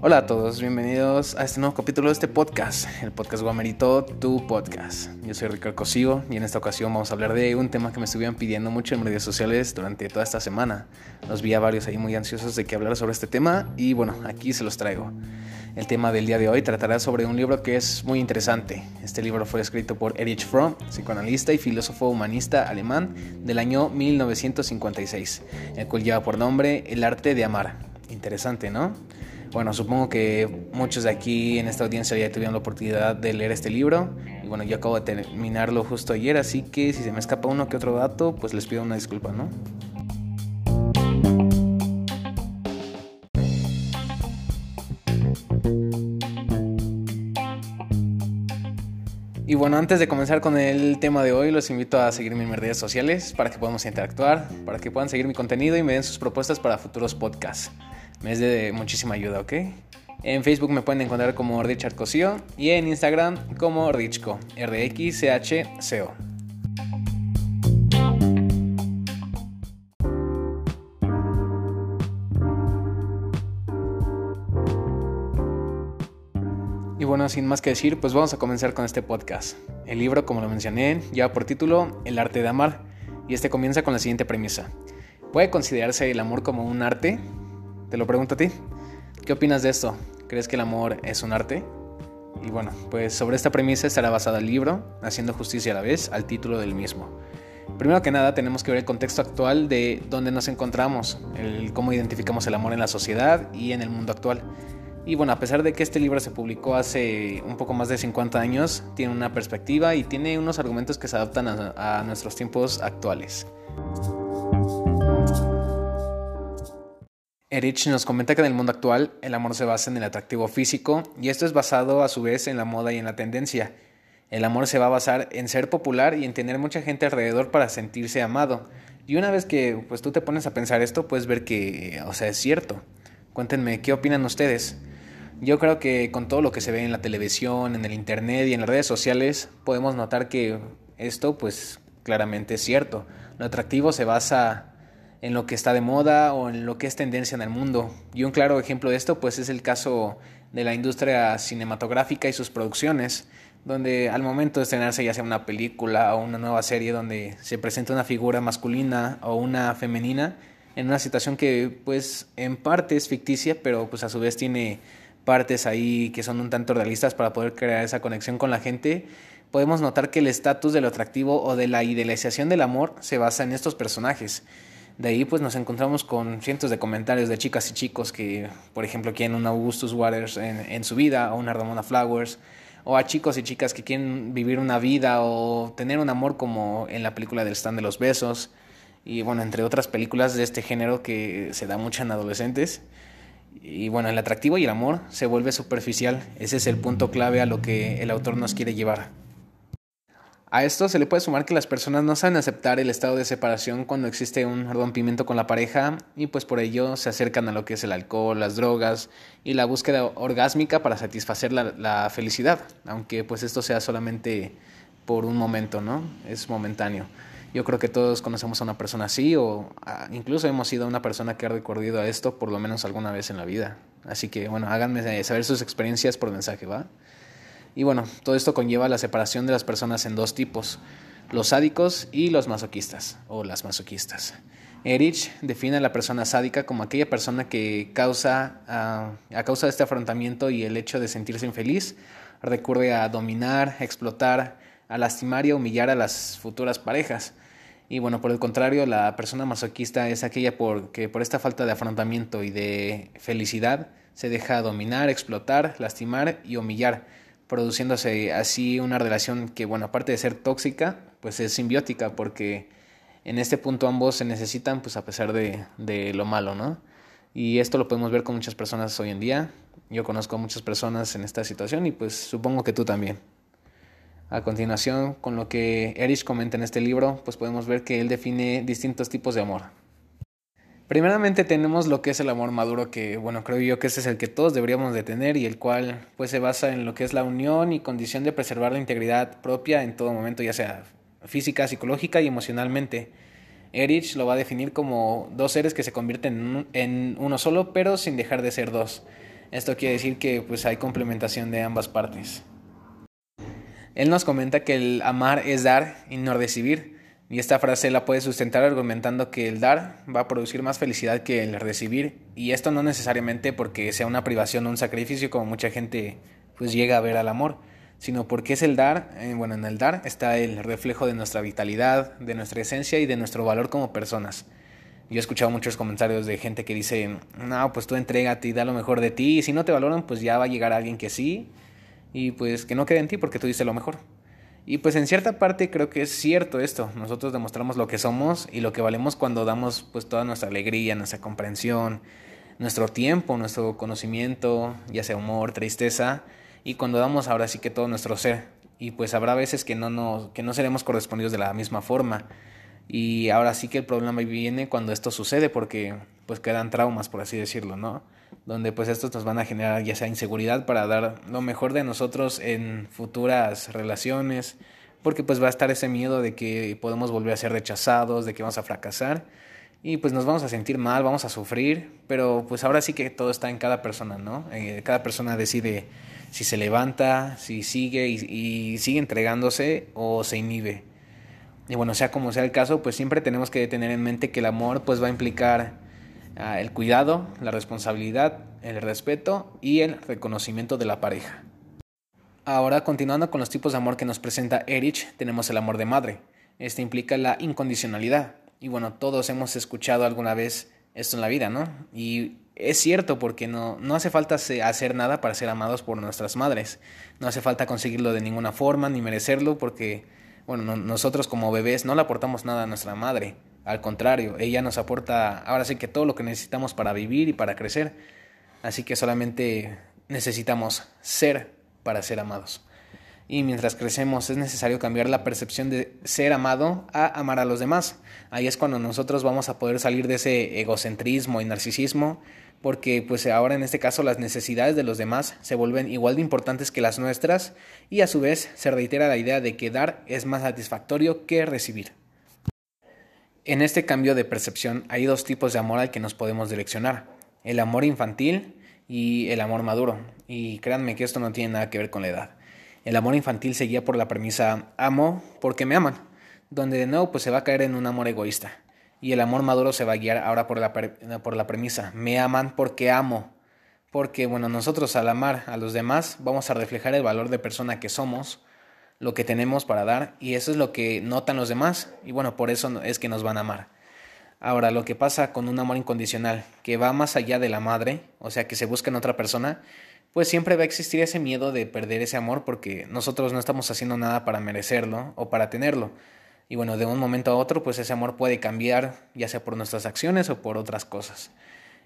Hola a todos, bienvenidos a este nuevo capítulo de este podcast, el podcast Guamerito, tu podcast. Yo soy Ricardo Cosío y en esta ocasión vamos a hablar de un tema que me estuvieron pidiendo mucho en redes sociales durante toda esta semana. Los vi a varios ahí muy ansiosos de que hablara sobre este tema y bueno, aquí se los traigo. El tema del día de hoy tratará sobre un libro que es muy interesante. Este libro fue escrito por Erich Fromm, psicoanalista y filósofo humanista alemán del año 1956, el cual lleva por nombre El arte de amar. Interesante, ¿no? Bueno, supongo que muchos de aquí en esta audiencia ya tuvieron la oportunidad de leer este libro. Y bueno, yo acabo de terminarlo justo ayer, así que si se me escapa uno que otro dato, pues les pido una disculpa, ¿no? Y bueno, antes de comenzar con el tema de hoy, los invito a seguirme en mis redes sociales para que podamos interactuar, para que puedan seguir mi contenido y me den sus propuestas para futuros podcasts me es de muchísima ayuda, ¿ok? En Facebook me pueden encontrar como Richard Cosío y en Instagram como Richco, R-X-C-H-C-O. Y bueno, sin más que decir, pues vamos a comenzar con este podcast. El libro, como lo mencioné, lleva por título El arte de amar, y este comienza con la siguiente premisa. ¿Puede considerarse el amor como un arte? Te lo pregunto a ti. ¿Qué opinas de esto? ¿Crees que el amor es un arte? Y bueno, pues sobre esta premisa estará basado el libro, haciendo justicia a la vez al título del mismo. Primero que nada tenemos que ver el contexto actual de dónde nos encontramos, el cómo identificamos el amor en la sociedad y en el mundo actual. Y bueno, a pesar de que este libro se publicó hace un poco más de 50 años, tiene una perspectiva y tiene unos argumentos que se adaptan a, nuestros tiempos actuales. Erich nos comenta que en el mundo actual el amor se basa en el atractivo físico y esto es basado a su vez en la moda y en la tendencia. El amor se va a basar en ser popular y en tener mucha gente alrededor para sentirse amado. Y una vez que pues tú te pones a pensar esto, puedes ver que, o sea, es cierto. Cuéntenme, ¿qué opinan ustedes? Yo creo que con todo lo que se ve en la televisión, en el internet y en las redes sociales, podemos notar que esto pues claramente es cierto. Lo atractivo se basa en lo que está de moda o en lo que es tendencia en el mundo. Y un claro ejemplo de esto pues es el caso de la industria cinematográfica y sus producciones, donde al momento de estrenarse ya sea una película o una nueva serie donde se presenta una figura masculina o una femenina en una situación que pues en parte es ficticia, pero pues a su vez tiene partes ahí que son un tanto realistas para poder crear esa conexión con la gente, podemos notar que el estatus de lo atractivo o de la idealización del amor se basa en estos personajes. De ahí pues nos encontramos con cientos de comentarios de chicas y chicos que, por ejemplo, quieren un Augustus Waters en, su vida o una Ramona Flowers, o a chicos y chicas que quieren vivir una vida o tener un amor como en la película del stand de los besos, y bueno, entre otras películas de este género que se da mucho en adolescentes. Y bueno, el atractivo y el amor se vuelve superficial, ese es el punto clave a lo que el autor nos quiere llevar. A esto se le puede sumar que las personas no saben aceptar el estado de separación cuando existe un rompimiento con la pareja y pues por ello se acercan a lo que es el alcohol, las drogas y la búsqueda orgásmica para satisfacer la, felicidad, aunque pues esto sea solamente por un momento, ¿no? Es momentáneo. Yo creo que todos conocemos a una persona así o incluso hemos sido una persona que ha recurrido a esto por lo menos alguna vez en la vida. Así que bueno, háganme saber sus experiencias por mensaje, ¿va? Y bueno, todo esto conlleva la separación de las personas en dos tipos, los sádicos y los masoquistas o las masoquistas. Erich define a la persona sádica como aquella persona que causa, ah, a causa de este afrontamiento y el hecho de sentirse infeliz, recurre a dominar, explotar, a lastimar y humillar a las futuras parejas. Y bueno, por el contrario, la persona masoquista es aquella que por esta falta de afrontamiento y de felicidad se deja dominar, explotar, lastimar y humillar produciéndose así una relación que, bueno, aparte de ser tóxica, pues es simbiótica, porque en este punto ambos se necesitan, pues a pesar de, de lo malo, ¿no? Y esto lo podemos ver con muchas personas hoy en día. Yo conozco a muchas personas en esta situación y pues supongo que tú también. A continuación, con lo que Erich comenta en este libro, pues podemos ver que él define distintos tipos de amor. Primeramente tenemos lo que es el amor maduro, que bueno, creo yo que ese es el que todos deberíamos de tener y el cual pues se basa en lo que es la unión y condición de preservar la integridad propia en todo momento, ya sea física, psicológica y emocionalmente. Erich lo va a definir como dos seres que se convierten en uno solo, pero sin dejar de ser dos. Esto quiere decir que pues hay complementación de ambas partes. Él nos comenta que el amar es dar y no recibir. Y esta frase la puede sustentar argumentando que el dar va a producir más felicidad que el recibir. Y esto no necesariamente porque sea una privación o un sacrificio como mucha gente pues llega a ver al amor, sino porque es el dar, eh, bueno, en el dar está el reflejo de nuestra vitalidad, de nuestra esencia y de nuestro valor como personas. Yo he escuchado muchos comentarios de gente que dice, no, pues tú entrégate y da lo mejor de ti, y si no te valoran, pues ya va a llegar alguien que sí, y pues que no quede en ti porque tú diste lo mejor. Y pues en cierta parte creo que es cierto esto, nosotros demostramos lo que somos y lo que valemos cuando damos pues toda nuestra alegría, nuestra comprensión, nuestro tiempo, nuestro conocimiento, ya sea humor, tristeza, y cuando damos ahora sí que todo nuestro ser. Y pues habrá veces que no, nos, que no seremos correspondidos de la misma forma. Y ahora sí que el problema viene cuando esto sucede porque pues quedan traumas, por así decirlo, ¿no? Donde pues estos nos van a generar ya sea inseguridad para dar lo mejor de nosotros en futuras relaciones, porque pues va a estar ese miedo de que podemos volver a ser rechazados, de que vamos a fracasar y pues nos vamos a sentir mal, vamos a sufrir, pero pues ahora sí que todo está en cada persona, ¿no? Eh, cada persona decide si se levanta, si sigue y, y sigue entregándose o se inhibe. Y bueno, sea como sea el caso, pues siempre tenemos que tener en mente que el amor pues va a implicar el cuidado, la responsabilidad, el respeto y el reconocimiento de la pareja. Ahora, continuando con los tipos de amor que nos presenta Erich, tenemos el amor de madre. Este implica la incondicionalidad. Y bueno, todos hemos escuchado alguna vez esto en la vida, ¿no? Y es cierto porque no, no hace falta hacer nada para ser amados por nuestras madres. No hace falta conseguirlo de ninguna forma ni merecerlo porque bueno, nosotros como bebés no le aportamos nada a nuestra madre, al contrario, ella nos aporta ahora sí que todo lo que necesitamos para vivir y para crecer, así que solamente necesitamos ser para ser amados. Y mientras crecemos es necesario cambiar la percepción de ser amado a amar a los demás. Ahí es cuando nosotros vamos a poder salir de ese egocentrismo y narcisismo porque pues ahora en este caso las necesidades de los demás se vuelven igual de importantes que las nuestras y a su vez se reitera la idea de que dar es más satisfactorio que recibir. En este cambio de percepción hay dos tipos de amor al que nos podemos direccionar, el amor infantil y el amor maduro, y créanme que esto no tiene nada que ver con la edad. El amor infantil se guía por la premisa amo porque me aman, donde de nuevo pues se va a caer en un amor egoísta y el amor maduro se va a guiar ahora por la, por la premisa, me aman porque amo. Porque, bueno, nosotros al amar a los demás vamos a reflejar el valor de persona que somos, lo que tenemos para dar, y eso es lo que notan los demás, y bueno, por eso es que nos van a amar. Ahora, lo que pasa con un amor incondicional, que va más allá de la madre, o sea, que se busca en otra persona, pues siempre va a existir ese miedo de perder ese amor porque nosotros no estamos haciendo nada para merecerlo o para tenerlo. Y bueno, de un momento a otro, pues ese amor puede cambiar, ya sea por nuestras acciones o por otras cosas.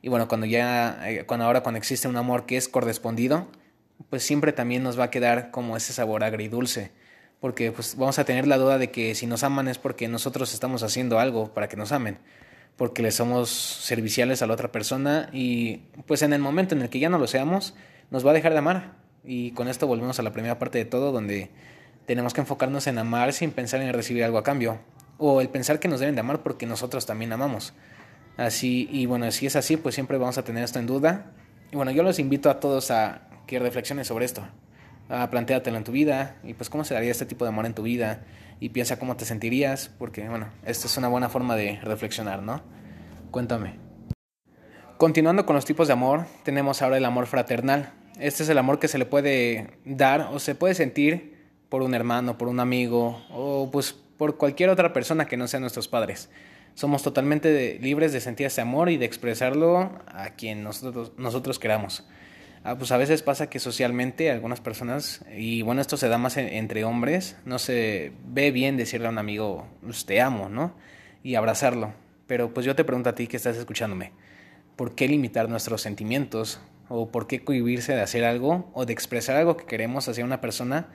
Y bueno, cuando ya, eh, cuando ahora cuando existe un amor que es correspondido, pues siempre también nos va a quedar como ese sabor agridulce. Porque pues vamos a tener la duda de que si nos aman es porque nosotros estamos haciendo algo para que nos amen. Porque le somos serviciales a la otra persona y pues en el momento en el que ya no lo seamos, nos va a dejar de amar. Y con esto volvemos a la primera parte de todo, donde tenemos que enfocarnos en amar sin pensar en recibir algo a cambio. O el pensar que nos deben de amar porque nosotros también amamos. Así, y bueno, si es así, pues siempre vamos a tener esto en duda. Y bueno, yo los invito a todos a que reflexionen sobre esto. A planteártelo en tu vida y pues cómo se daría este tipo de amor en tu vida y piensa cómo te sentirías, porque bueno, esta es una buena forma de reflexionar, ¿no? Cuéntame. Continuando con los tipos de amor, tenemos ahora el amor fraternal. Este es el amor que se le puede dar o se puede sentir por un hermano, por un amigo o pues por cualquier otra persona que no sea nuestros padres. Somos totalmente libres de sentir ese amor y de expresarlo a quien nosotros, nosotros queramos. Ah, pues a veces pasa que socialmente algunas personas, y bueno, esto se da más entre hombres, no se ve bien decirle a un amigo, pues, te amo, ¿no? Y abrazarlo. Pero pues yo te pregunto a ti que estás escuchándome, ¿por qué limitar nuestros sentimientos? ¿O por qué cohibirse de hacer algo o de expresar algo que queremos hacia una persona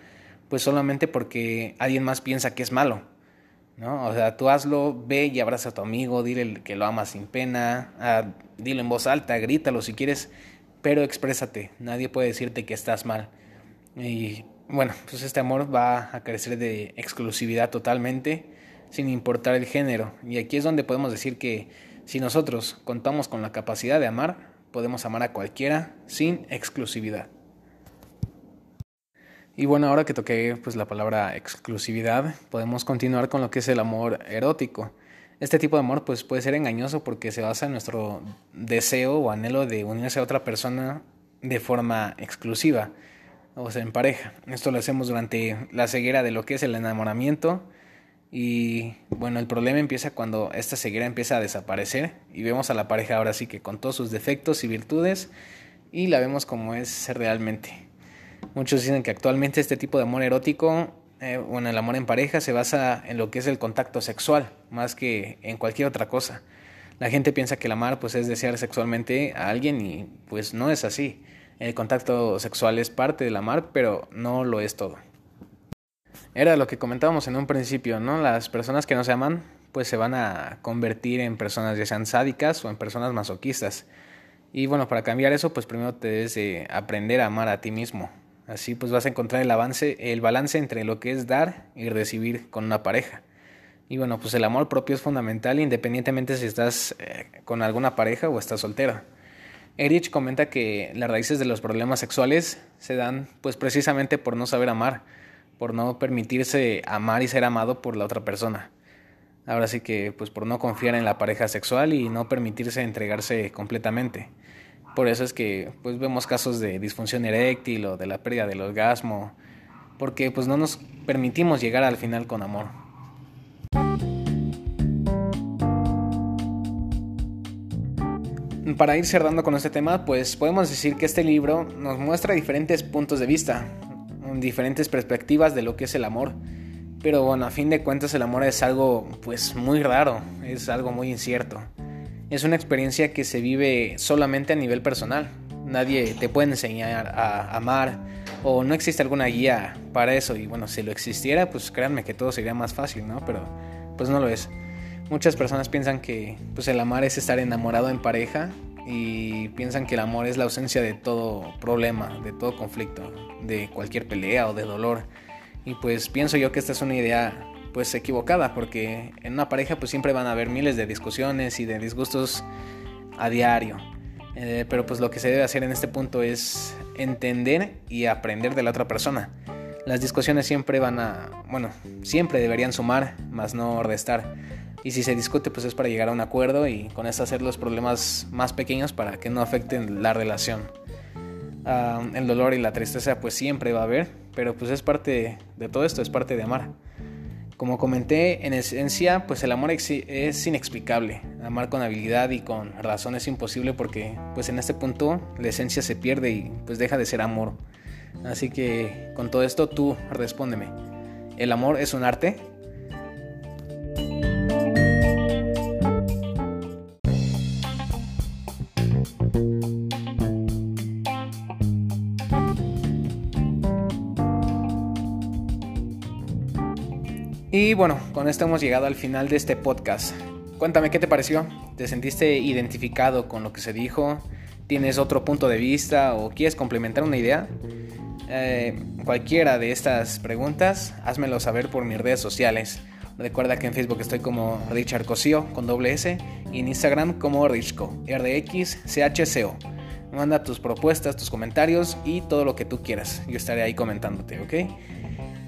pues solamente porque alguien más piensa que es malo. ¿no? O sea, tú hazlo, ve y abraza a tu amigo, dile que lo amas sin pena, ah, dilo en voz alta, grítalo si quieres, pero exprésate, nadie puede decirte que estás mal. Y bueno, pues este amor va a crecer de exclusividad totalmente, sin importar el género. Y aquí es donde podemos decir que si nosotros contamos con la capacidad de amar, podemos amar a cualquiera sin exclusividad. Y bueno, ahora que toqué pues la palabra exclusividad, podemos continuar con lo que es el amor erótico. Este tipo de amor pues puede ser engañoso porque se basa en nuestro deseo o anhelo de unirse a otra persona de forma exclusiva, o sea, en pareja. Esto lo hacemos durante la ceguera de lo que es el enamoramiento y bueno, el problema empieza cuando esta ceguera empieza a desaparecer y vemos a la pareja ahora sí que con todos sus defectos y virtudes y la vemos como es realmente. Muchos dicen que actualmente este tipo de amor erótico, eh, bueno, el amor en pareja se basa en lo que es el contacto sexual, más que en cualquier otra cosa. La gente piensa que el amar pues es desear sexualmente a alguien y pues no es así. El contacto sexual es parte del amar, pero no lo es todo era lo que comentábamos en un principio, ¿no? Las personas que no se aman, pues se van a convertir en personas ya sean sádicas o en personas masoquistas. Y bueno, para cambiar eso, pues primero te debes de aprender a amar a ti mismo. Así pues vas a encontrar el avance, el balance entre lo que es dar y recibir con una pareja. Y bueno, pues el amor propio es fundamental independientemente si estás eh, con alguna pareja o estás soltero. Erich comenta que las raíces de los problemas sexuales se dan pues precisamente por no saber amar por no permitirse amar y ser amado por la otra persona. Ahora sí que pues por no confiar en la pareja sexual y no permitirse entregarse completamente. Por eso es que pues vemos casos de disfunción eréctil o de la pérdida del orgasmo, porque pues no nos permitimos llegar al final con amor. Para ir cerrando con este tema, pues podemos decir que este libro nos muestra diferentes puntos de vista, diferentes perspectivas de lo que es el amor. Pero bueno, a fin de cuentas el amor es algo pues muy raro, es algo muy incierto. Es una experiencia que se vive solamente a nivel personal. Nadie te puede enseñar a amar o no existe alguna guía para eso y bueno, si lo existiera, pues créanme que todo sería más fácil, ¿no? Pero pues no lo es. Muchas personas piensan que pues el amar es estar enamorado en pareja y piensan que el amor es la ausencia de todo problema, de todo conflicto, de cualquier pelea o de dolor. Y pues pienso yo que esta es una idea pues equivocada porque en una pareja pues siempre van a haber miles de discusiones y de disgustos a diario. Eh, pero pues lo que se debe hacer en este punto es entender y aprender de la otra persona. Las discusiones siempre van a, bueno, siempre deberían sumar, más no restar y si se discute pues es para llegar a un acuerdo y con eso hacer los problemas más pequeños para que no afecten la relación. Ah, el dolor y la tristeza pues siempre va a haber, pero pues es parte de todo esto, es parte de amar. Como comenté, en esencia pues el amor es inexplicable. Amar con habilidad y con razón es imposible porque pues en este punto la esencia se pierde y pues deja de ser amor. Así que con todo esto tú respóndeme. ¿El amor es un arte? Y bueno, con esto hemos llegado al final de este podcast. Cuéntame qué te pareció. ¿Te sentiste identificado con lo que se dijo? ¿Tienes otro punto de vista o quieres complementar una idea? Eh, cualquiera de estas preguntas, házmelo saber por mis redes sociales. Recuerda que en Facebook estoy como Richard Cosío con doble S y en Instagram como Richco, RDXCHCO. Manda tus propuestas, tus comentarios y todo lo que tú quieras. Yo estaré ahí comentándote, ¿ok?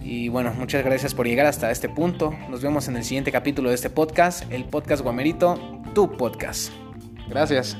Y bueno, muchas gracias por llegar hasta este punto. Nos vemos en el siguiente capítulo de este podcast, el podcast Guamerito, tu podcast. Gracias.